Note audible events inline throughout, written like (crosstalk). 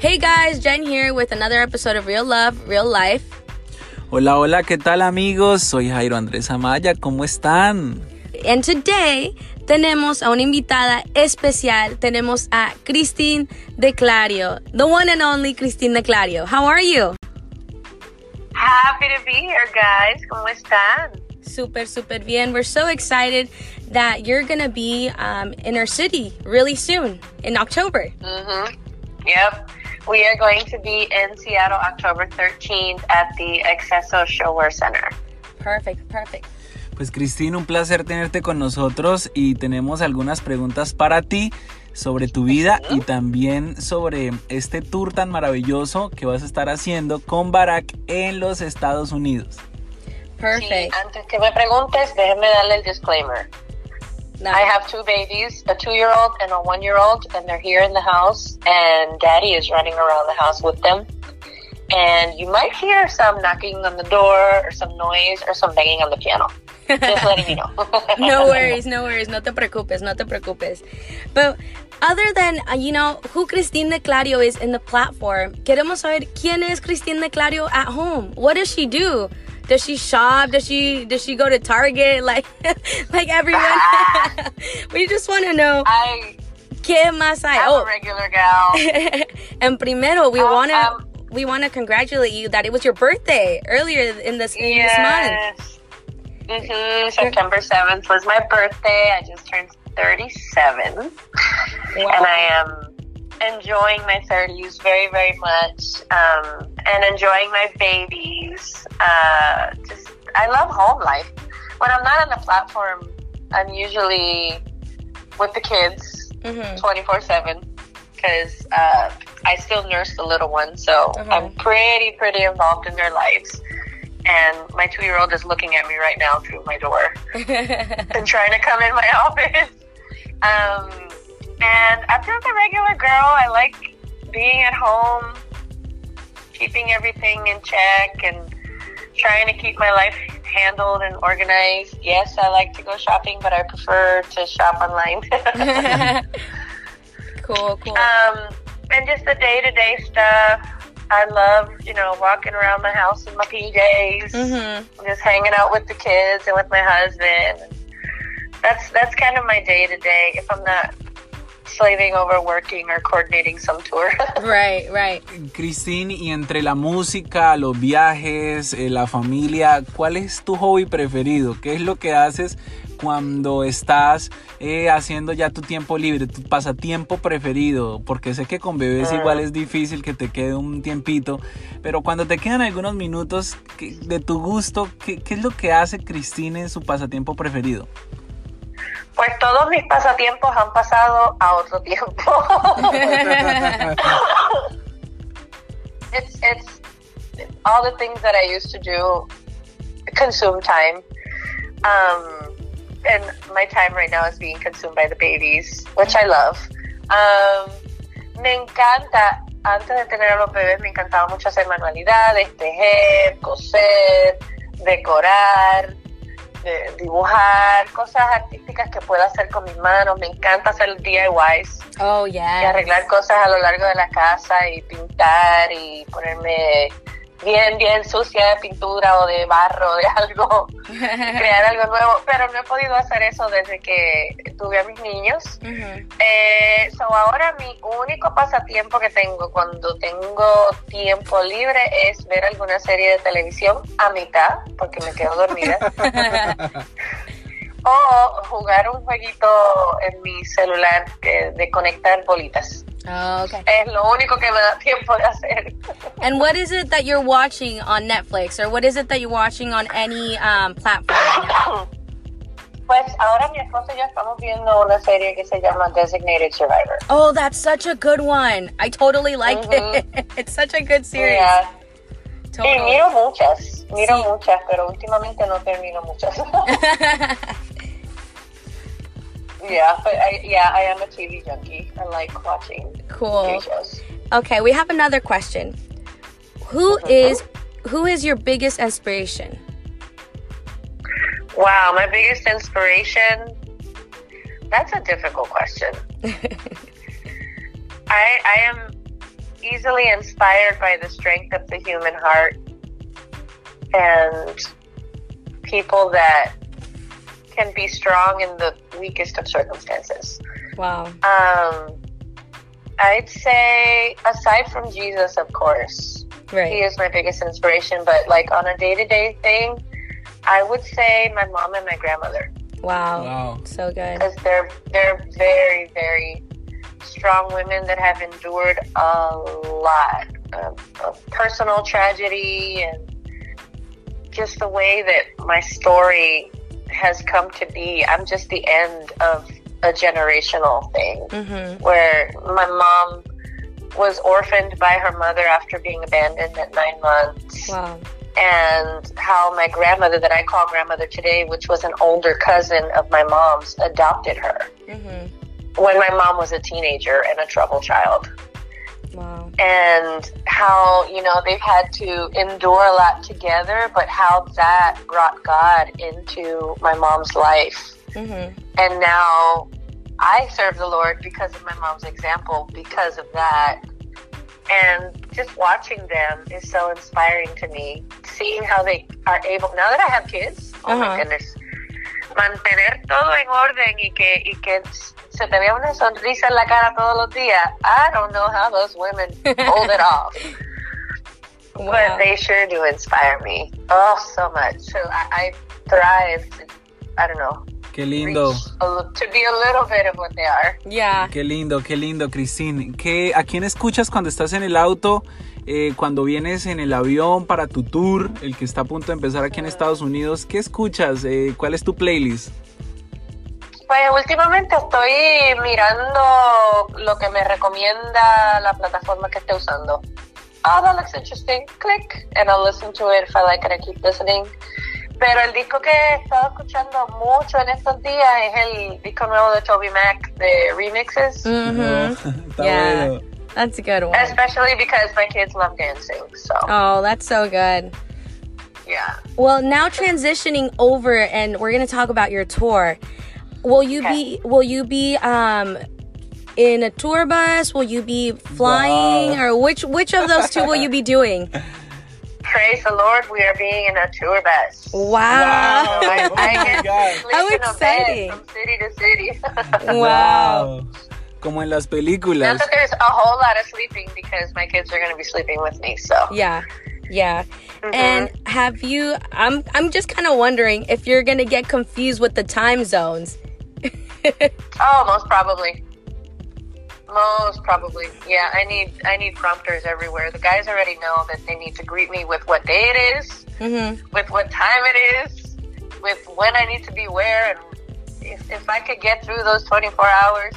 Hey guys, Jen here with another episode of Real Love, Real Life. Hola, hola, ¿qué tal amigos? Soy Jairo Andrés Amaya, ¿cómo están? And today tenemos a una invitada especial. Tenemos a Christine D'Clario, the one and only Christine D'Clario. How are you? Happy to be here, guys. ¿Cómo están? Super, super bien. We're so excited that you're going to be um, in our city really soon in October. Mm-hmm. Yep. We are going to be in Seattle October 13th at the Exceso Showwear Center. Perfect, perfect. Pues Cristina, un placer tenerte con nosotros y tenemos algunas preguntas para ti sobre tu vida y también sobre este tour tan maravilloso que vas a estar haciendo con Barack en los Estados Unidos. Perfect. Sí, antes que me preguntes, déjeme darle el disclaimer. No. I have two babies, a two-year-old and a one-year-old, and they're here in the house, and Daddy is running around the house with them. And you might hear some knocking on the door, or some noise, or some banging on the piano. Just letting you know. (laughs) no worries, no worries. No te preocupes, no te preocupes. But other than, uh, you know, who Christine D'Clario is in the platform, queremos saber quién es Christine D'Clario at home. What does she do? Does she shop? Does she does she go to Target (laughs) like like everyone? (laughs) we just want to know I qué más hay. am Oh, a regular gal. (laughs) and primero we Um, want to um, we want to congratulate you that it was your birthday earlier in this in this month. hmm September 7th was my birthday. I just turned 37. And I am enjoying my 30s very, very much. Um, and enjoying my babies. Uh, just, I love home life. When I'm not on the platform, I'm usually with the kids Mhm. 24 7 because uh, I still nurse the little one. So Uh-huh. I'm pretty, pretty involved in their lives. And my two year old is looking at me right now through my door (laughs) and trying to come in my (laughs) office. Um, and I'm just a regular girl. I like being at home, keeping everything in check, and trying to keep my life handled and organized. Yes, I like to go shopping, but I prefer to shop online. (laughs) cool, cool. um, and just the day to day stuff. I love, you know, walking around the house in my PJs, Mhm. just hanging out with the kids and with my husband. That's that's kind of my day to day. If I'm not slaving over working or coordinating some tour. (laughs) Right, right. Cristina, y entre la música, los viajes, eh, la familia, ¿cuál es tu hobby preferido? ¿Qué es lo que haces cuando estás eh, haciendo ya tu tiempo libre, tu pasatiempo preferido? Porque sé que con bebés Ah. igual es difícil que te quede un tiempito, pero cuando te quedan algunos minutos ¿qué- de tu gusto, ¿qué, qué es lo que hace Cristina en su pasatiempo preferido? Pues todos mis pasatiempos han pasado a otro tiempo. (laughs) it's it's all the things that I used to do consume time. Um, and my time right now is being consumed by the babies, which I love. Um, me encanta, antes de tener a los bebés, me encantaba mucho hacer manualidades, tejer, coser, decorar, de- dibujar, cosas artísticas que pueda hacer con mis manos. Me encanta hacer DIYs Oh y arreglar cosas a lo largo de la casa y pintar y ponerme bien, bien sucia de pintura o de barro, de (laughs) algo, crear algo nuevo. Pero no he podido hacer eso desde que tuve a mis niños. Mhm. Eh, so ahora mi único pasatiempo que tengo cuando tengo tiempo libre es ver alguna serie de televisión a mitad, porque me quedo dormida. (laughs) o jugar un jueguito en mi celular de conectar bolitas. Oh, okay. Es lo único que me da tiempo de hacer. And what is it that you're watching on Netflix, or what is it that you're watching on any um, platform? (coughs) Pues ahora mi esposo y yo estamos viendo una serie que se llama Designated Survivor. Oh, that's such a good one. I totally like Mhm. it. (laughs) It's such a good series. Yeah. Totally. miro muchas, miro Sí. muchas, pero últimamente no termino muchas. (laughs) (laughs) yeah, but I, yeah, I am a TV junkie. I like watching cool. TV shows. Okay, we have another question. Who mm-hmm. is who is your biggest inspiration? Wow, my biggest inspiration. That's a difficult question. (laughs) I I am easily inspired by the strength of the human heart and people that can be strong in the weakest of circumstances. Wow. Um, I'd say, aside from Jesus, of course, he is my biggest inspiration. But like on a day to day thing, I would say my mom and my grandmother Wow. Wow. So good. because they're they're very very strong women that have endured a lot of, of personal tragedy and just the way that my story has come to be. I'm just the end of a generational thing Mm-hmm. where my mom was orphaned by her mother after being abandoned at nine months Wow. and how my grandmother that I call grandmother today, which was an older cousin of my mom's, adopted her Mm-hmm. when my mom was a teenager and a trouble child. And how, you know, they've had to endure a lot together, but how that brought God into my mom's life. Mm-hmm. And now I serve the Lord because of my mom's example, because of that. And just watching them is so inspiring to me. Seeing how they are able, now that I have kids, oh Uh-huh. my goodness, mantener todo en orden y que, y que se te vea una sonrisa en la cara todos los días. I don't know how those women hold it off. (laughs) Wow. But they sure do inspire me. Oh, so much. So I, I thrive to, I don't know, Qué lindo. a to be a little bit of what they are. Yeah. Qué lindo, qué lindo, Cristín. ¿Qué, ¿A quién escuchas cuando estás en el auto? Eh, cuando vienes en el avión para tu tour, el que está a punto de empezar aquí en Estados Unidos. ¿Qué escuchas? Eh, ¿Cuál es tu playlist? Pues últimamente estoy mirando lo que me recomienda la plataforma que esté usando. Oh, that looks interesting. Click. And I'll listen to it if I like it, I keep listening. Pero el disco que he estado escuchando mucho en estos días es el disco nuevo de Toby Mac de remixes. (laughs) Está Yeah. bueno. That's a good one. Especially because my kids love dancing. So, Oh, that's so good. yeah. Well, now transitioning over, and we're gonna talk about your tour. Will you be? Will you be um in a tour bus? Will you be flying, Wow. or which which of those two will you be doing? (laughs) Praise the Lord, we are being in a tour bus. Wow! I, (laughs) Oh I my get God. to sleep How in a bed exciting. from city to city. (laughs) Wow. Como en las Not películas. that there's a whole lot of sleeping because my kids are going to be sleeping with me. So Yeah, yeah. Mhm. And have you? I'm I'm just kind of wondering if you're gonna get confused with the time zones. (laughs) oh, most probably, most probably, yeah. I need I need prompters everywhere. The guys already know that they need to greet me with what day it is, Mm-hmm. with what time it is, with when I need to be where, and if if I could get through those 24 hours,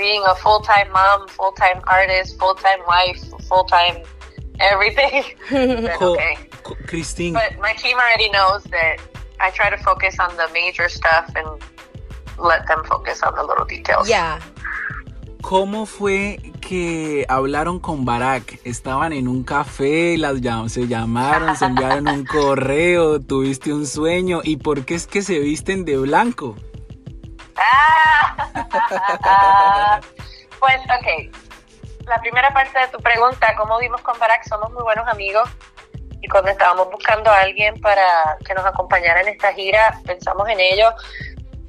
being a full time mom, full time artist, full time wife, full time everything, (laughs) Co- okay. co- Cristín, But my team already knows that I try to focus on the major stuff and let them focus on the little details. yeah. ¿cómo fue que hablaron con Barack? ¿Estaban en un café? Las llam- ¿Se llamaron? ¿Se enviaron un (laughs) correo? ¿Tuviste un sueño? ¿Y por qué es que se visten de blanco? Ah, (laughs) pues, ok. La primera parte de tu pregunta, ¿cómo vimos con Barack? Somos muy buenos amigos. Y cuando estábamos buscando a alguien para que nos acompañara en esta gira, pensamos en ello.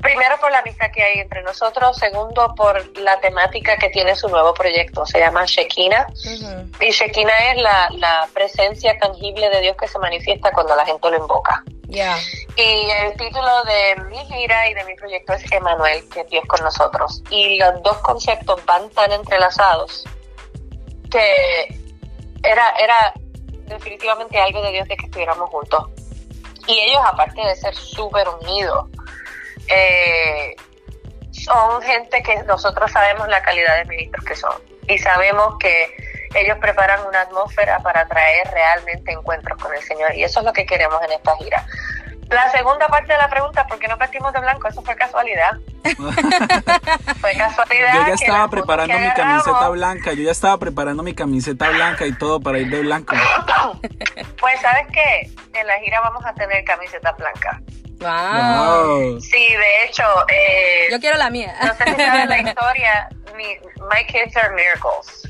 Primero por la amistad que hay entre nosotros, segundo por la temática que tiene su nuevo proyecto, se llama Shekinah. Mhm. Y Shekinah es la, la presencia tangible de Dios que se manifiesta cuando la gente lo invoca. Y el título de mi gira y de mi proyecto es Emanuel, que Dios con nosotros. Y los dos conceptos van tan entrelazados que era, era definitivamente algo de Dios de que estuviéramos juntos. Y ellos, aparte de ser súper unidos, eh, son gente que nosotros sabemos la calidad de ministros que son. Y sabemos que ellos preparan una atmósfera para traer realmente encuentros con el Señor. Y eso es lo que queremos en esta gira. La segunda parte de la pregunta, ¿por qué nos vestimos de blanco? Eso fue casualidad. (laughs) fue casualidad. Yo ya estaba preparando mi camiseta blanca, yo ya estaba preparando mi camiseta blanca y todo para ir de blanco. Pues, ¿sabes qué? En la gira vamos a tener camisetas blancas. Wow. Wow. Sí, de hecho, eh, Yo quiero la mía. no sé si sabes la (laughs) historia. Mi, my kids are miracles.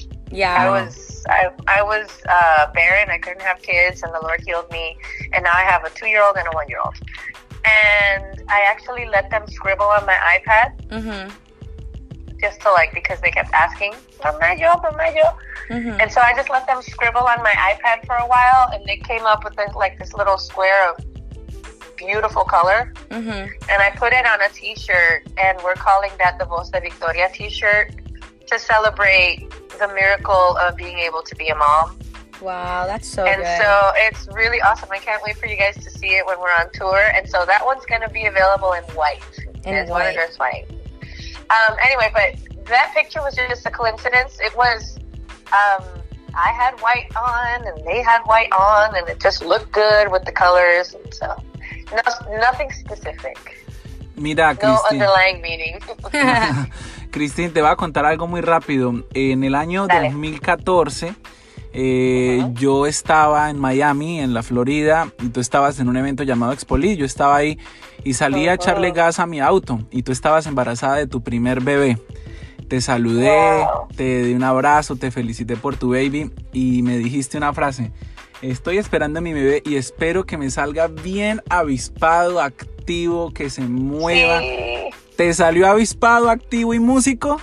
I was. I I was uh, barren. I couldn't have kids, and the Lord healed me. And now I have a two-year-old and a one-year-old. And I actually let them scribble on my iPad Mhm. just to like because they kept asking, "Mamá yo, mamá yo," Mhm. and so I just let them scribble on my iPad for a while, and they came up with this, like this little square of beautiful color, Mhm. and I put it on a T-shirt, and we're calling that the Voz de Victoria T-shirt to celebrate the miracle of being able to be a mom. Wow, that's so and good. so it's really awesome. I can't wait for you guys to see it when we're on tour. And so that one's going to be available in white. In It's white. One dress white. Um, anyway, but that picture was just a coincidence. It was, um, I had white on and they had white on, and it just looked good with the colors. And so, no, nothing specific, Mira, no Cristina. underlying meaning. (laughs) (laughs) (laughs) Cristín, te voy a contar algo muy rápido. En el año Dale. 2014, eh, yo estaba en Miami, en la Florida, y tú estabas en un evento llamado Expoli. Yo estaba ahí y salí a echarle gas a mi auto y tú estabas embarazada de tu primer bebé. Te saludé, Wow. te di un abrazo, te felicité por tu baby y me dijiste una frase. Estoy esperando a mi bebé y espero que me salga bien avispado, activo, que se mueva. Sí, ¿Te salió avispado, activo y músico?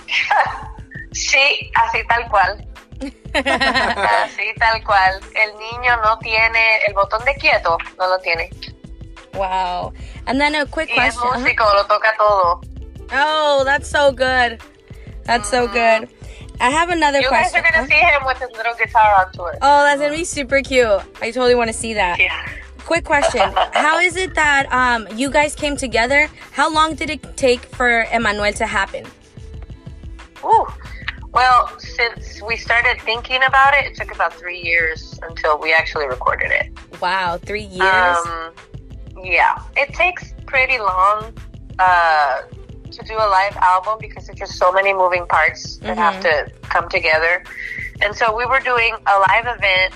sí, así tal cual. Así tal cual. El niño no tiene el botón de quieto, no lo tiene. wow. And then a quick Y es question. uh-huh. músico, lo toca todo. Oh, that's so good. That's so good. I have another You guys question. are gonna see him with his little guitar on tour. Oh, that's gonna be super cute. I totally want to see that. Yeah. Quick question: How is it that um you guys came together? How long did it take for Emmanuel to happen? Ooh. Well, since we started thinking about it, it took about three years until we actually recorded it. Wow, three years. Um, yeah, it takes pretty long uh, to do a live album because there's just so many moving parts that have to come together. And so we were doing a live event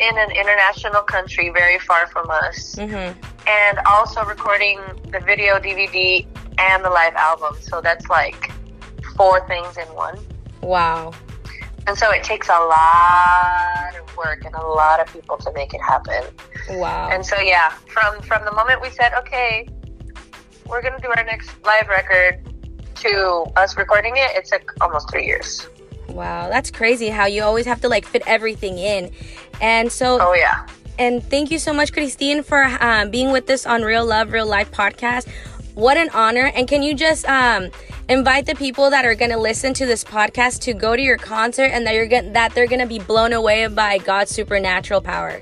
in an international country very far from us, hmm and also recording the video, DVD, and the live album. So that's like four things in one. Wow. And so it takes a lot of work and a lot of people to make it happen. Wow. And so yeah, from from the moment we said, okay, we're gonna do our next live record to us recording it, it took almost three years. Wow, that's crazy how you always have to like fit everything in. And so, Oh yeah. and thank you so much, Christine, for um, being with us on Real Love, Real Life podcast. What an honor. And can you just um, invite the people that are going to listen to this podcast to go to your concert and that you're gonna, that they're going to be blown away by God's supernatural power?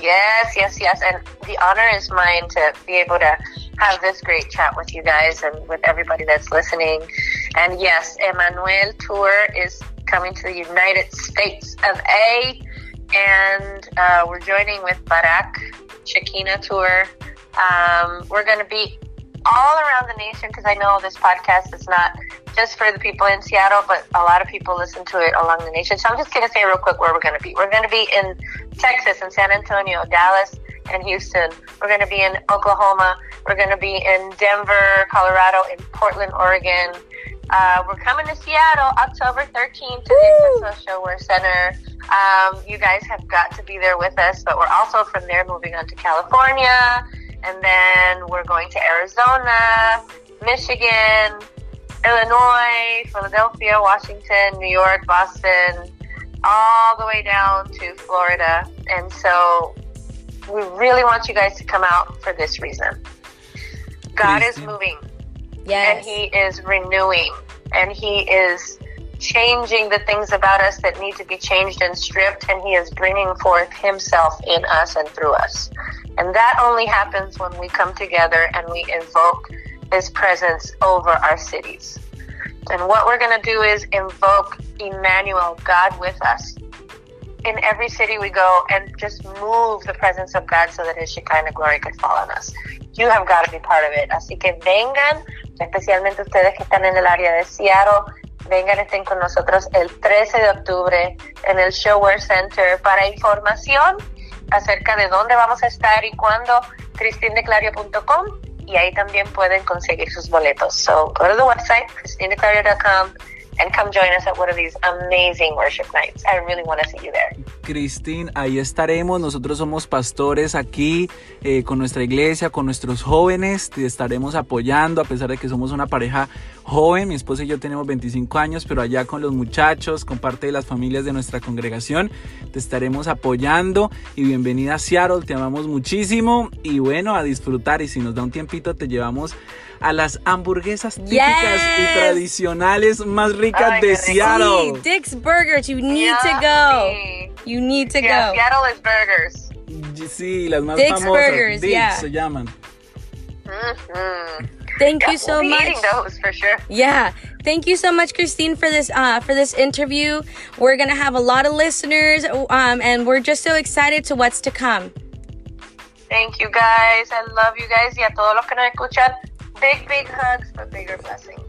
Yes, yes, yes. And the honor is mine to be able to have this great chat with you guys and with everybody that's listening. And yes, Emmanuel Tour is coming to the United States of A. And uh, we're joining with Barak Shekinah Tour. Um, we're going to be all around the nation because I know this podcast is not just for the people in Seattle, but a lot of people listen to it along the nation. So I'm just going to say real quick where we're going to be. We're going to be in Texas and San Antonio, Dallas, and Houston. We're going to be in Oklahoma. We're going to be in Denver, Colorado, in Portland, Oregon. Uh, we're coming to Seattle October 13th to the accesso ShoWare Center. Um, you guys have got to be there with us, but we're also from there moving on to California. And then we're going to Arizona, Michigan, Illinois, Philadelphia, Washington, New York, Boston, all the way down to Florida. And so we really want you guys to come out for this reason. God is moving and He is renewing and He is changing the things about us that need to be changed and stripped, and He is bringing forth Himself in us and through us. And that only happens when we come together and we invoke His presence over our cities. And what we're going to do is invoke Emmanuel, God with us, in every city we go and just move the presence of God so that His Shekinah glory could fall on us. You have got to be part of it. Así que vengan, especialmente ustedes que están en el área de Seattle, vengan, estén con nosotros el 13 de octubre en el Showwear Center. Para información acerca de dónde vamos a estar y cuándo, cristindeclario.com y ahí también pueden conseguir sus boletos. So go to the website, cristindeclario.com and come join us at one of these amazing worship nights. I really want to see you there. Cristín, ahí estaremos. Nosotros somos pastores aquí eh, con nuestra iglesia, con nuestros jóvenes. Te estaremos apoyando a pesar de que somos una pareja joven. Mi esposa y yo tenemos 25 años, pero allá con los muchachos, con parte de las familias de nuestra congregación, te estaremos apoyando. Y bienvenida a Seattle, te amamos muchísimo. Y bueno, a disfrutar. Y si nos da un tiempito, te llevamos a las hamburguesas típicas y tradicionales más ricas Ay, de. Seattle. Sí, Dick's Burgers, you need to go. Yummy. You need to Yeah, go. Seattle is burgers. Sí, las más Dick's famosas. Burgers, Dick's yeah. se llaman. hmm Thank Yeah, you so we'll be much. those for sure. Yeah. Thank you so much, Christine, for this uh, for this interview. We're gonna have a lot of listeners, um, and we're just so excited to what's to come. Thank you guys. I love you guys. Y a todos los que nos escuchan, big, big hugs, but bigger blessings.